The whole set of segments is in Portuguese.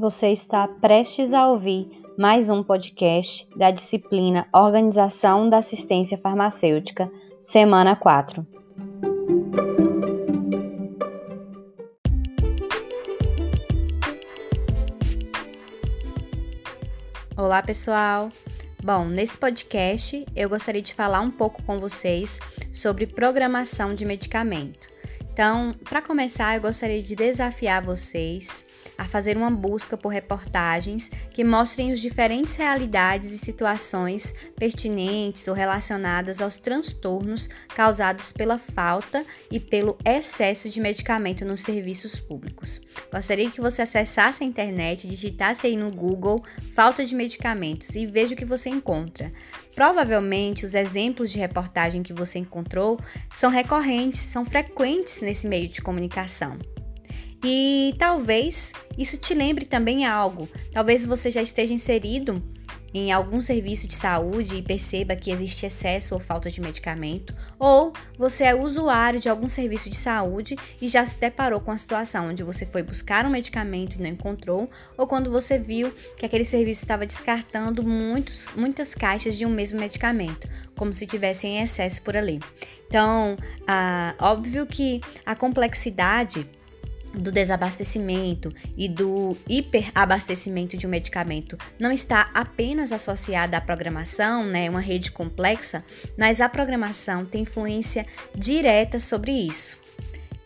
Você está prestes a ouvir mais um podcast da disciplina Organização da Assistência Farmacêutica, semana 4. Olá, pessoal! Bom, nesse podcast eu gostaria de falar um pouco com vocês sobre programação de medicamento. Então, para começar, eu gostaria de desafiar vocês a fazer uma busca por reportagens que mostrem as diferentes realidades e situações pertinentes ou relacionadas aos transtornos causados pela falta e pelo excesso de medicamento nos serviços públicos. Gostaria que você acessasse a internet, digitasse aí no Google falta de medicamentos e veja o que você encontra. Provavelmente os exemplos de reportagem que você encontrou são recorrentes, são frequentes nesse meio de comunicação. E talvez isso te lembre também algo. Talvez você já esteja inserido em algum serviço de saúde e perceba que existe excesso ou falta de medicamento, ou você é usuário de algum serviço de saúde e já se deparou com a situação onde você foi buscar um medicamento e não encontrou, ou quando você viu que aquele serviço estava descartando muitos, muitas caixas de um mesmo medicamento, como se tivesse em excesso por ali. Então, ah, óbvio que a complexidade do desabastecimento e do hiperabastecimento de um medicamento não está apenas associada à programação, né, uma rede complexa, mas a programação tem influência direta sobre isso.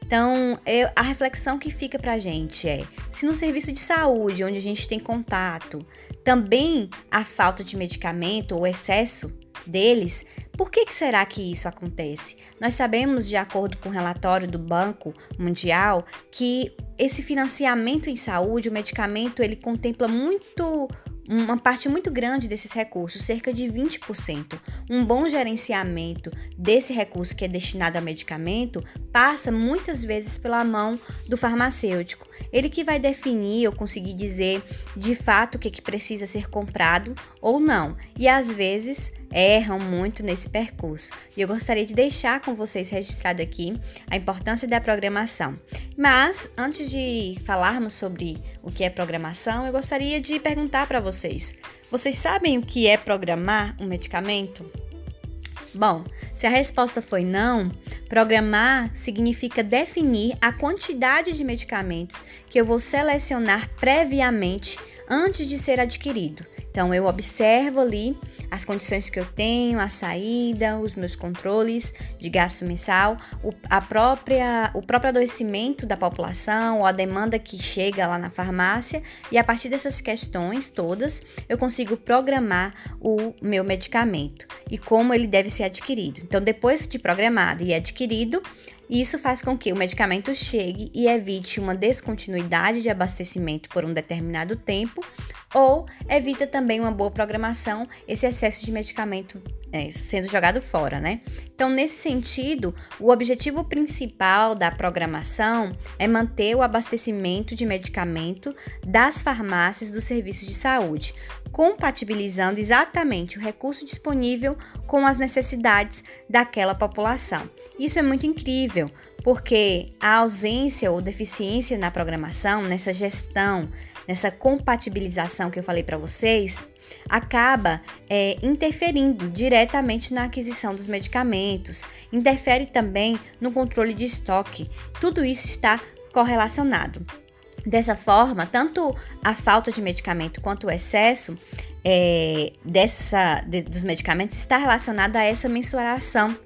Então, eu, a reflexão que fica para a gente é: se no serviço de saúde, onde a gente tem contato, também a falta de medicamento ou excesso deles, por que, que, será que isso acontece? Nós sabemos, de acordo com o relatório do Banco Mundial, que esse financiamento em saúde, o medicamento, ele contempla muito uma parte muito grande desses recursos, cerca de 20%. Um bom gerenciamento desse recurso que é destinado a medicamento passa muitas vezes pela mão do farmacêutico. Ele que vai definir ou conseguir dizer de fato o que, que precisa ser comprado ou não. E às vezes erram muito nesse percurso. E eu gostaria de deixar com vocês registrado aqui a importância da programação. Mas antes de falarmos sobre o que é programação, eu gostaria de perguntar para vocês: vocês sabem o que é programar um medicamento? Bom, se a resposta foi não, programar significa definir a quantidade de medicamentos que eu vou selecionar previamente antes de ser adquirido. Então eu observo ali as condições que eu tenho, a saída, os meus controles de gasto mensal, o, a própria, o próprio adoecimento da população, ou a demanda que chega lá na farmácia, e a partir dessas questões todas, eu consigo programar o meu medicamento e como ele deve ser adquirido. Então, depois de programado e adquirido, isso faz com que o medicamento chegue e evite uma descontinuidade de abastecimento por um determinado tempo, ou evita também uma boa programação, esse excesso de medicamento é, sendo jogado fora, né? Então, nesse sentido, o objetivo principal da programação é manter o abastecimento de medicamento das farmácias dos serviços de saúde, compatibilizando exatamente o recurso disponível com as necessidades daquela população. Isso é muito incrível, porque a ausência ou deficiência na programação, nessa gestão, nessa compatibilização que eu falei para vocês, acaba é, interferindo diretamente na aquisição dos medicamentos, interfere também no controle de estoque. Tudo isso está correlacionado. Dessa forma, tanto a falta de medicamento quanto o excesso é, dessa, de, dos medicamentos está relacionado a essa mensuração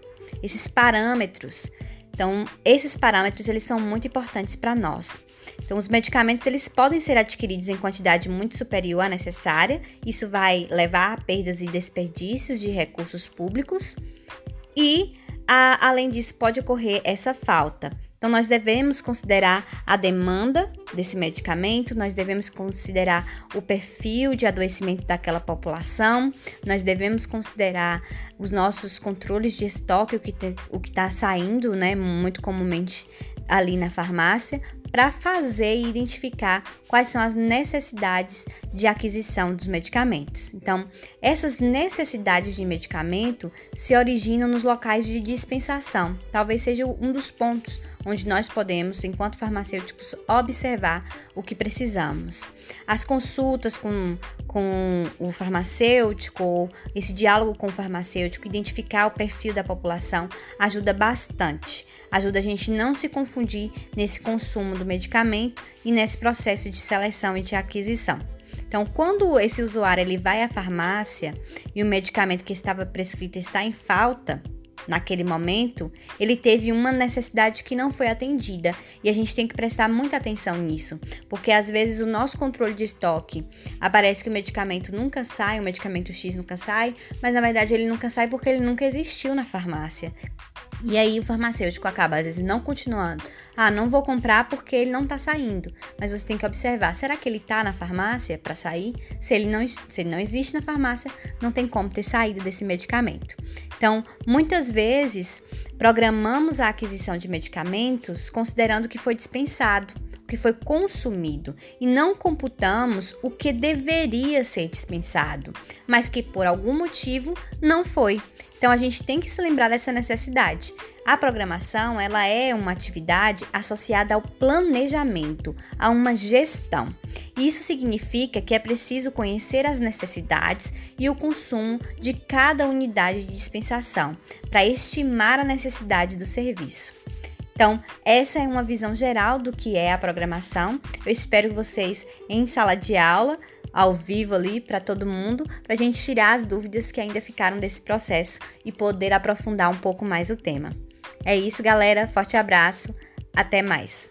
esses parâmetros. Então, esses parâmetros eles são muito importantes para nós. Então, os medicamentos eles podem ser adquiridos em quantidade muito superior à necessária. Isso vai levar a perdas e desperdícios de recursos públicos. E, a, além disso, pode ocorrer essa falta. Então, nós devemos considerar a demanda desse medicamento, nós devemos considerar o perfil de adoecimento daquela população, nós devemos considerar os nossos controles de estoque, o que está saindo, né, muito comumente ali na farmácia, para fazer e identificar quais são as necessidades de aquisição dos medicamentos. Então, essas necessidades de medicamento se originam nos locais de dispensação. Talvez seja um dos pontos onde nós podemos, enquanto farmacêuticos, observar o que precisamos. As consultas com, com o farmacêutico, esse diálogo com o farmacêutico, identificar o perfil da população, ajuda bastante. Ajuda a gente não se confundir nesse consumo do medicamento e nesse processo de seleção e de aquisição. Então, quando esse usuário ele vai à farmácia e o medicamento que estava prescrito está em falta, naquele momento, ele teve uma necessidade que não foi atendida. E a gente tem que prestar muita atenção nisso, porque às vezes o nosso controle de estoque aparece que o medicamento nunca sai, o medicamento X nunca sai, mas na verdade ele nunca sai porque ele nunca existiu na farmácia. E aí o farmacêutico acaba às vezes não continuando. Ah, não vou comprar porque ele não está saindo. Mas você tem que observar, será que ele está na farmácia para sair? Se ele, não, se ele não existe na farmácia, não tem como ter saída desse medicamento. Então, muitas vezes, programamos a aquisição de medicamentos considerando que foi dispensado, que foi consumido, e não computamos o que deveria ser dispensado, mas que por algum motivo não foi. Então a gente tem que se lembrar dessa necessidade. A programação, ela é uma atividade associada ao planejamento, a uma gestão. Isso significa que é preciso conhecer as necessidades e o consumo de cada unidade de dispensação para estimar a necessidade do serviço. Então, essa é uma visão geral do que é a programação. Eu espero vocês, em sala de aula, ao vivo ali para todo mundo, para a gente tirar as dúvidas que ainda ficaram desse processo e poder aprofundar um pouco mais o tema. É isso, galera. Forte abraço. Até mais.